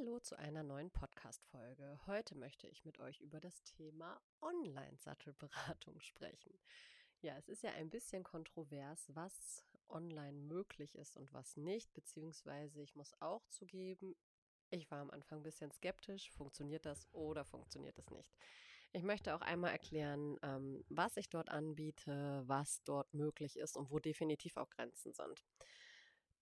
Hallo zu einer neuen Podcast-Folge. Heute möchte ich mit euch über das Thema Online-Sattelberatung sprechen. Ja, es ist ja ein bisschen kontrovers, was online möglich ist und was nicht, beziehungsweise ich muss auch zugeben, ich war am Anfang ein bisschen skeptisch, funktioniert das oder funktioniert es nicht. Ich möchte auch einmal erklären, ähm, was ich dort anbiete, was dort möglich ist und wo definitiv auch Grenzen sind.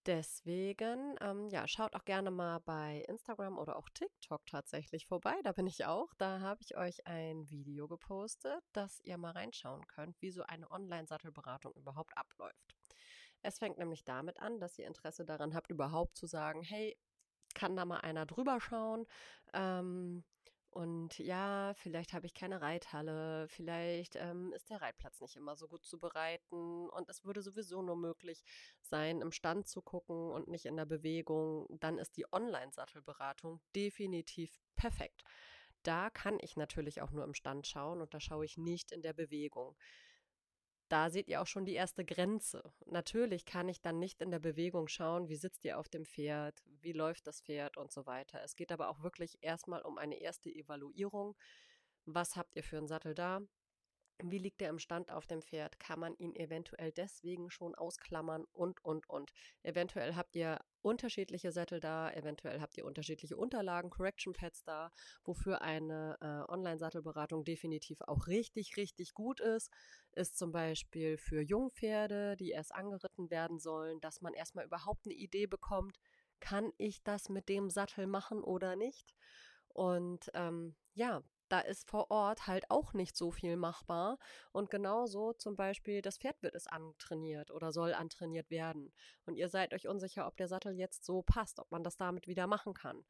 Deswegen, ähm, ja, schaut auch gerne mal bei Instagram oder auch TikTok tatsächlich vorbei. Da bin ich auch. Da habe ich euch ein Video gepostet, dass ihr mal reinschauen könnt, wie so eine Online-Sattelberatung überhaupt abläuft. Es fängt nämlich damit an, dass ihr Interesse daran habt, überhaupt zu sagen, hey, kann da mal einer drüber schauen? Ähm, und ja, vielleicht habe ich keine Reithalle, vielleicht ähm, ist der Reitplatz nicht immer so gut zu bereiten und es würde sowieso nur möglich sein, im Stand zu gucken und nicht in der Bewegung. Dann ist die Online-Sattelberatung definitiv perfekt. Da kann ich natürlich auch nur im Stand schauen und da schaue ich nicht in der Bewegung da seht ihr auch schon die erste Grenze. Natürlich kann ich dann nicht in der Bewegung schauen, wie sitzt ihr auf dem Pferd, wie läuft das Pferd und so weiter. Es geht aber auch wirklich erstmal um eine erste Evaluierung. Was habt ihr für einen Sattel da? Wie liegt er im Stand auf dem Pferd? Kann man ihn eventuell deswegen schon ausklammern und, und, und. Eventuell habt ihr unterschiedliche Sättel da, eventuell habt ihr unterschiedliche Unterlagen, Correction Pads da, wofür eine äh, Online-Sattelberatung definitiv auch richtig, richtig gut ist, ist zum Beispiel für Jungpferde, die erst angeritten werden sollen, dass man erstmal überhaupt eine Idee bekommt, kann ich das mit dem Sattel machen oder nicht? Und ähm, ja, da ist vor Ort halt auch nicht so viel machbar. Und genauso zum Beispiel, das Pferd wird es antrainiert oder soll antrainiert werden. Und ihr seid euch unsicher, ob der Sattel jetzt so passt, ob man das damit wieder machen kann.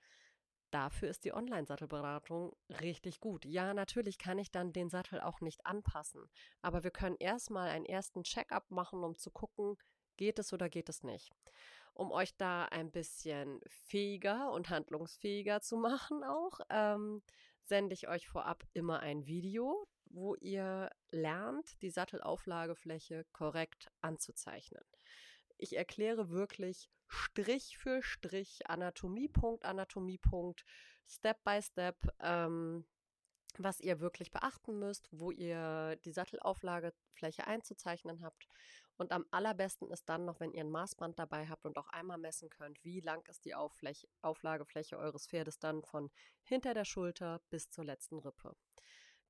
Dafür ist die Online-Sattelberatung richtig gut. Ja, natürlich kann ich dann den Sattel auch nicht anpassen, aber wir können erstmal einen ersten Check-up machen, um zu gucken, geht es oder geht es nicht. Um euch da ein bisschen fähiger und handlungsfähiger zu machen auch, ähm, sende ich euch vorab immer ein Video, wo ihr lernt, die Sattelauflagefläche korrekt anzuzeichnen. Ich erkläre wirklich Strich für Strich, Anatomiepunkt, Anatomiepunkt, Step by Step, ähm, was ihr wirklich beachten müsst, wo ihr die Sattelauflagefläche einzuzeichnen habt. Und am allerbesten ist dann noch, wenn ihr ein Maßband dabei habt und auch einmal messen könnt, wie lang ist die Auffläche, Auflagefläche eures Pferdes dann von hinter der Schulter bis zur letzten Rippe.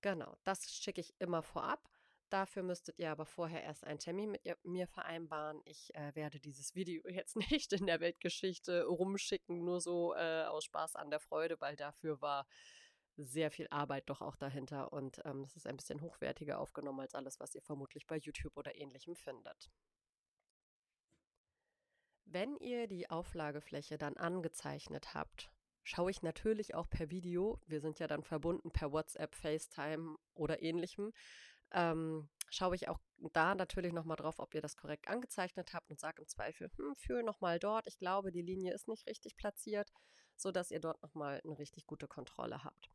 Genau, das schicke ich immer vorab. Dafür müsstet ihr aber vorher erst einen Termin mit mir vereinbaren. Ich äh, werde dieses Video jetzt nicht in der Weltgeschichte rumschicken, nur so äh, aus Spaß an der Freude, weil dafür war sehr viel Arbeit doch auch dahinter und ähm, es ist ein bisschen hochwertiger aufgenommen als alles, was ihr vermutlich bei YouTube oder ähnlichem findet. Wenn ihr die Auflagefläche dann angezeichnet habt, schaue ich natürlich auch per Video, wir sind ja dann verbunden per WhatsApp, FaceTime oder ähnlichem, ähm, schaue ich auch da natürlich nochmal drauf, ob ihr das korrekt angezeichnet habt und sage im Zweifel, hm, fühl nochmal dort, ich glaube, die Linie ist nicht richtig platziert sodass ihr dort nochmal eine richtig gute Kontrolle habt.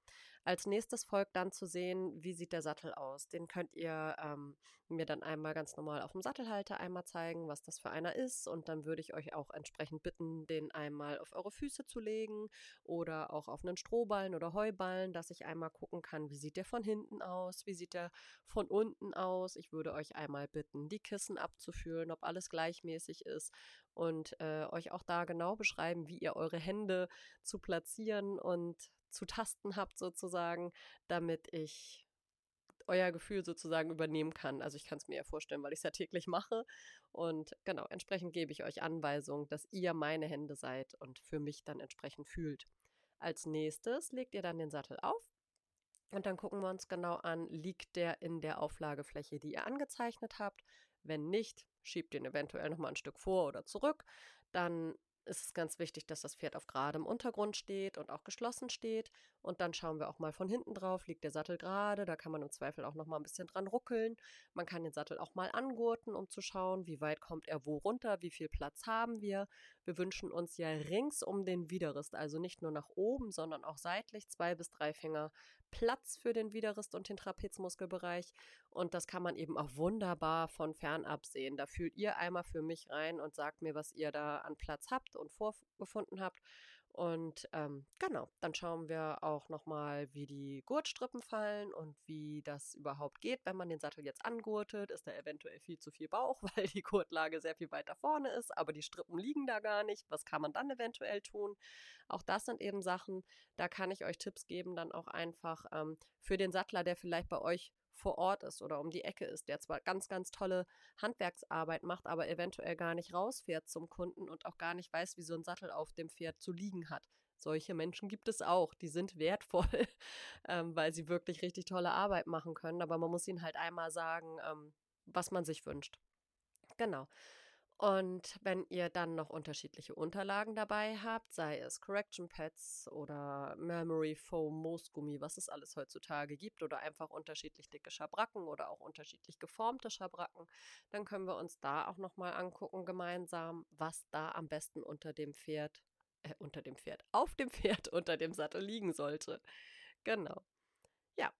Als nächstes folgt dann zu sehen, wie sieht der Sattel aus. Den könnt ihr ähm, mir dann einmal ganz normal auf dem Sattelhalter einmal zeigen, was das für einer ist. Und dann würde ich euch auch entsprechend bitten, den einmal auf eure Füße zu legen oder auch auf einen Strohballen oder Heuballen, dass ich einmal gucken kann, wie sieht der von hinten aus, wie sieht der von unten aus. Ich würde euch einmal bitten, die Kissen abzufühlen, ob alles gleichmäßig ist und äh, euch auch da genau beschreiben, wie ihr eure Hände zu platzieren und zu tasten habt sozusagen, damit ich euer Gefühl sozusagen übernehmen kann. Also ich kann es mir ja vorstellen, weil ich es ja täglich mache. Und genau, entsprechend gebe ich euch Anweisungen, dass ihr meine Hände seid und für mich dann entsprechend fühlt. Als nächstes legt ihr dann den Sattel auf und dann gucken wir uns genau an, liegt der in der Auflagefläche, die ihr angezeichnet habt. Wenn nicht, schiebt den eventuell nochmal ein Stück vor oder zurück. Dann ist es ganz wichtig, dass das Pferd auf geradem Untergrund steht und auch geschlossen steht. Und dann schauen wir auch mal von hinten drauf, liegt der Sattel gerade, da kann man im Zweifel auch noch mal ein bisschen dran ruckeln. Man kann den Sattel auch mal angurten, um zu schauen, wie weit kommt er wo runter, wie viel Platz haben wir. Wir wünschen uns ja rings um den Widerrist, also nicht nur nach oben, sondern auch seitlich zwei bis drei Finger Platz für den Widerrist und den Trapezmuskelbereich. Und das kann man eben auch wunderbar von fernab sehen. Da fühlt ihr einmal für mich rein und sagt mir, was ihr da an Platz habt und vorgefunden habt. Und ähm, genau, dann schauen wir auch nochmal, wie die Gurtstrippen fallen und wie das überhaupt geht, wenn man den Sattel jetzt angurtet. Ist da eventuell viel zu viel Bauch, weil die Gurtlage sehr viel weiter vorne ist, aber die Strippen liegen da gar nicht. Was kann man dann eventuell tun? Auch das sind eben Sachen, da kann ich euch Tipps geben, dann auch einfach ähm, für den Sattler, der vielleicht bei euch vor Ort ist oder um die Ecke ist, der zwar ganz, ganz tolle Handwerksarbeit macht, aber eventuell gar nicht rausfährt zum Kunden und auch gar nicht weiß, wie so ein Sattel auf dem Pferd zu liegen hat. Solche Menschen gibt es auch, die sind wertvoll, ähm, weil sie wirklich richtig tolle Arbeit machen können, aber man muss ihnen halt einmal sagen, ähm, was man sich wünscht. Genau. Und wenn ihr dann noch unterschiedliche Unterlagen dabei habt, sei es Correction Pads oder Memory Foam, Moosgummi, was es alles heutzutage gibt, oder einfach unterschiedlich dicke Schabracken oder auch unterschiedlich geformte Schabracken, dann können wir uns da auch nochmal angucken gemeinsam, was da am besten unter dem Pferd, äh, unter dem Pferd, auf dem Pferd unter dem Sattel liegen sollte. Genau. Ja,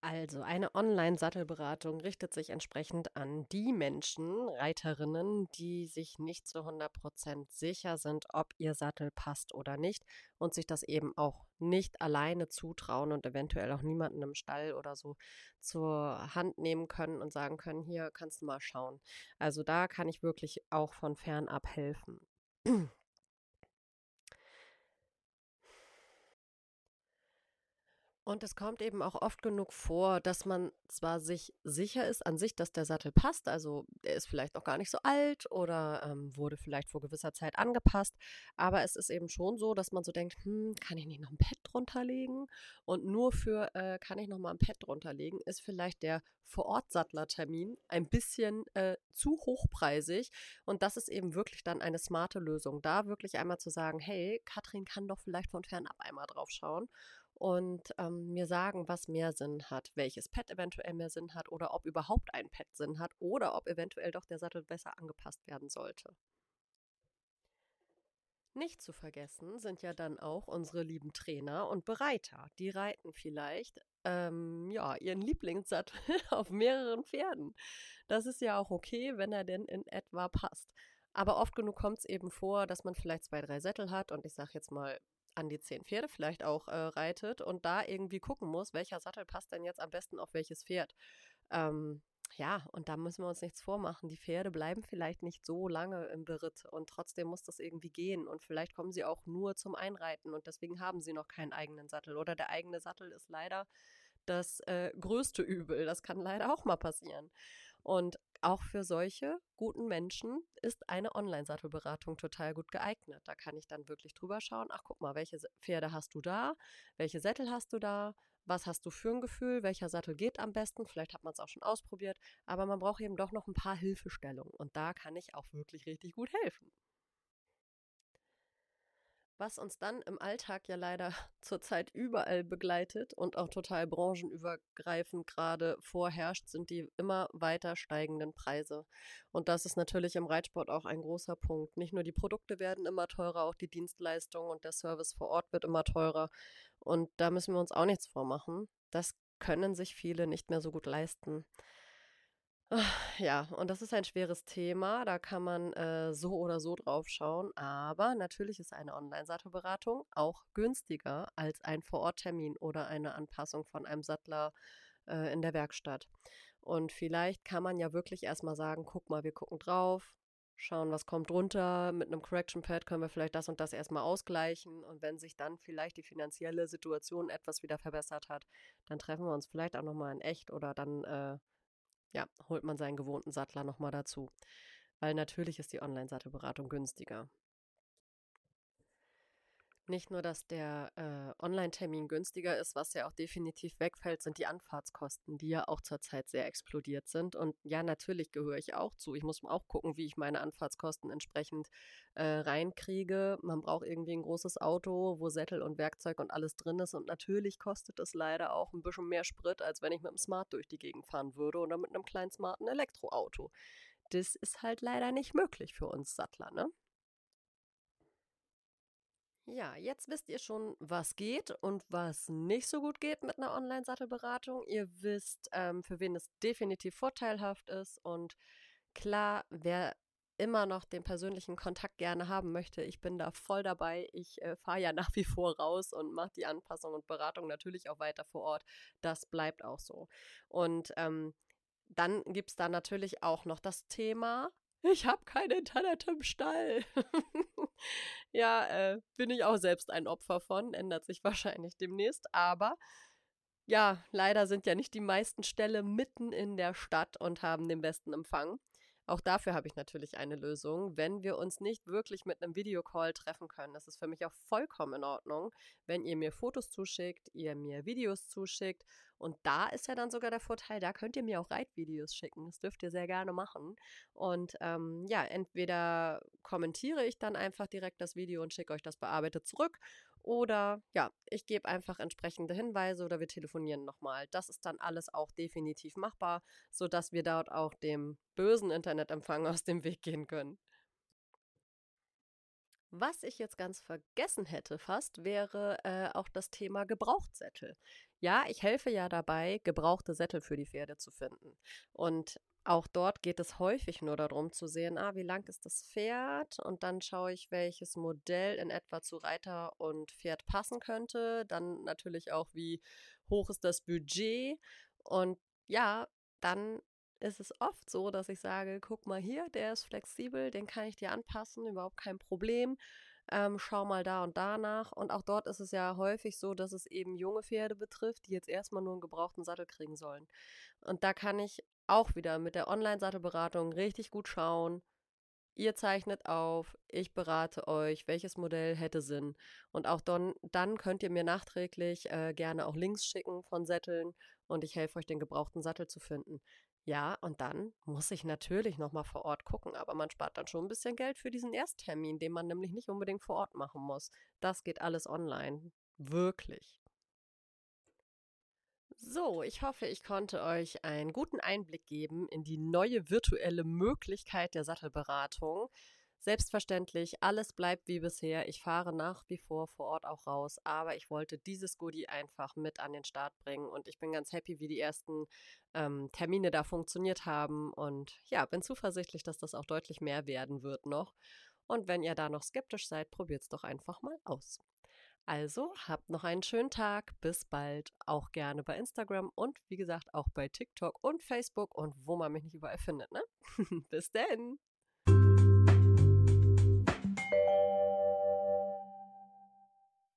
also, eine Online-Sattelberatung richtet sich entsprechend an die Menschen, Reiterinnen, die sich nicht zu 100% sicher sind, ob ihr Sattel passt oder nicht und sich das eben auch nicht alleine zutrauen und eventuell auch niemanden im Stall oder so zur Hand nehmen können und sagen können, hier kannst du mal schauen. Also da kann ich wirklich auch von fernab helfen. Und es kommt eben auch oft genug vor, dass man zwar sich sicher ist an sich, dass der Sattel passt, also er ist vielleicht noch gar nicht so alt oder ähm, wurde vielleicht vor gewisser Zeit angepasst, aber es ist eben schon so, dass man so denkt, hm, kann ich nicht noch ein Pad drunter legen? Und nur für äh, kann ich noch mal ein Pad drunter legen, ist vielleicht der Vor-Ort-Sattlertermin ein bisschen äh, zu hochpreisig und das ist eben wirklich dann eine smarte Lösung, da wirklich einmal zu sagen, hey, Katrin kann doch vielleicht von fernab einmal drauf schauen und ähm, mir sagen, was mehr Sinn hat, welches Pad eventuell mehr Sinn hat oder ob überhaupt ein Pad Sinn hat oder ob eventuell doch der Sattel besser angepasst werden sollte. Nicht zu vergessen sind ja dann auch unsere lieben Trainer und Bereiter. Die reiten vielleicht ähm, ja, ihren Lieblingssattel auf mehreren Pferden. Das ist ja auch okay, wenn er denn in etwa passt. Aber oft genug kommt es eben vor, dass man vielleicht zwei, drei Sättel hat und ich sage jetzt mal an die zehn Pferde vielleicht auch äh, reitet und da irgendwie gucken muss, welcher Sattel passt denn jetzt am besten auf welches Pferd. Ähm, ja, und da müssen wir uns nichts vormachen. Die Pferde bleiben vielleicht nicht so lange im Beritt und trotzdem muss das irgendwie gehen. Und vielleicht kommen sie auch nur zum Einreiten und deswegen haben sie noch keinen eigenen Sattel. Oder der eigene Sattel ist leider das äh, größte Übel. Das kann leider auch mal passieren. Und auch für solche guten Menschen ist eine Online-Sattelberatung total gut geeignet. Da kann ich dann wirklich drüber schauen, ach guck mal, welche Pferde hast du da, welche Sättel hast du da, was hast du für ein Gefühl, welcher Sattel geht am besten, vielleicht hat man es auch schon ausprobiert, aber man braucht eben doch noch ein paar Hilfestellungen. Und da kann ich auch wirklich richtig gut helfen. Was uns dann im Alltag ja leider zurzeit überall begleitet und auch total branchenübergreifend gerade vorherrscht, sind die immer weiter steigenden Preise. Und das ist natürlich im Reitsport auch ein großer Punkt. Nicht nur die Produkte werden immer teurer, auch die Dienstleistung und der Service vor Ort wird immer teurer. Und da müssen wir uns auch nichts vormachen. Das können sich viele nicht mehr so gut leisten. Ja, und das ist ein schweres Thema. Da kann man äh, so oder so drauf schauen. Aber natürlich ist eine Online-Sattelberatung auch günstiger als ein Vororttermin oder eine Anpassung von einem Sattler äh, in der Werkstatt. Und vielleicht kann man ja wirklich erstmal sagen: guck mal, wir gucken drauf, schauen, was kommt drunter. Mit einem Correction Pad können wir vielleicht das und das erstmal ausgleichen. Und wenn sich dann vielleicht die finanzielle Situation etwas wieder verbessert hat, dann treffen wir uns vielleicht auch nochmal in echt oder dann. Äh, ja, holt man seinen gewohnten Sattler nochmal dazu. Weil natürlich ist die Online-Sattelberatung günstiger. Nicht nur, dass der äh, Online-Termin günstiger ist, was ja auch definitiv wegfällt, sind die Anfahrtskosten, die ja auch zurzeit sehr explodiert sind. Und ja, natürlich gehöre ich auch zu. Ich muss auch gucken, wie ich meine Anfahrtskosten entsprechend äh, reinkriege. Man braucht irgendwie ein großes Auto, wo Sättel und Werkzeug und alles drin ist. Und natürlich kostet es leider auch ein bisschen mehr Sprit, als wenn ich mit einem Smart durch die Gegend fahren würde oder mit einem kleinen smarten Elektroauto. Das ist halt leider nicht möglich für uns Sattler, ne? Ja, jetzt wisst ihr schon, was geht und was nicht so gut geht mit einer Online-Sattelberatung. Ihr wisst, ähm, für wen es definitiv vorteilhaft ist. Und klar, wer immer noch den persönlichen Kontakt gerne haben möchte, ich bin da voll dabei. Ich äh, fahre ja nach wie vor raus und mache die Anpassung und Beratung natürlich auch weiter vor Ort. Das bleibt auch so. Und ähm, dann gibt es da natürlich auch noch das Thema, ich habe kein Internet im Stall. ja, äh, bin ich auch selbst ein Opfer von, ändert sich wahrscheinlich demnächst, aber ja, leider sind ja nicht die meisten Ställe mitten in der Stadt und haben den besten Empfang. Auch dafür habe ich natürlich eine Lösung. Wenn wir uns nicht wirklich mit einem Videocall treffen können, das ist für mich auch vollkommen in Ordnung, wenn ihr mir Fotos zuschickt, ihr mir Videos zuschickt. Und da ist ja dann sogar der Vorteil, da könnt ihr mir auch Reitvideos schicken. Das dürft ihr sehr gerne machen. Und ähm, ja, entweder kommentiere ich dann einfach direkt das Video und schicke euch das bearbeitet zurück oder ja, ich gebe einfach entsprechende Hinweise oder wir telefonieren nochmal. Das ist dann alles auch definitiv machbar, sodass wir dort auch dem bösen Internetempfang aus dem Weg gehen können. Was ich jetzt ganz vergessen hätte fast, wäre äh, auch das Thema Gebrauchtsättel. Ja, ich helfe ja dabei, gebrauchte Sättel für die Pferde zu finden. Und auch dort geht es häufig nur darum zu sehen, ah, wie lang ist das Pferd? Und dann schaue ich, welches Modell in etwa zu Reiter und Pferd passen könnte. Dann natürlich auch, wie hoch ist das Budget? Und ja, dann ist es oft so, dass ich sage, guck mal hier, der ist flexibel, den kann ich dir anpassen, überhaupt kein Problem. Ähm, schau mal da und danach. Und auch dort ist es ja häufig so, dass es eben junge Pferde betrifft, die jetzt erstmal nur einen gebrauchten Sattel kriegen sollen. Und da kann ich auch wieder mit der Online-Sattelberatung richtig gut schauen. Ihr zeichnet auf, ich berate euch, welches Modell hätte Sinn. Und auch dann, dann könnt ihr mir nachträglich äh, gerne auch Links schicken von Sätteln und ich helfe euch, den gebrauchten Sattel zu finden. Ja, und dann muss ich natürlich nochmal vor Ort gucken, aber man spart dann schon ein bisschen Geld für diesen Ersttermin, den man nämlich nicht unbedingt vor Ort machen muss. Das geht alles online. Wirklich. So, ich hoffe, ich konnte euch einen guten Einblick geben in die neue virtuelle Möglichkeit der Sattelberatung. Selbstverständlich, alles bleibt wie bisher. Ich fahre nach wie vor vor Ort auch raus, aber ich wollte dieses Goodie einfach mit an den Start bringen und ich bin ganz happy, wie die ersten ähm, Termine da funktioniert haben und ja, bin zuversichtlich, dass das auch deutlich mehr werden wird noch. Und wenn ihr da noch skeptisch seid, probiert es doch einfach mal aus. Also habt noch einen schönen Tag. Bis bald. Auch gerne bei Instagram und wie gesagt auch bei TikTok und Facebook und wo man mich nicht überall findet. Ne? Bis denn.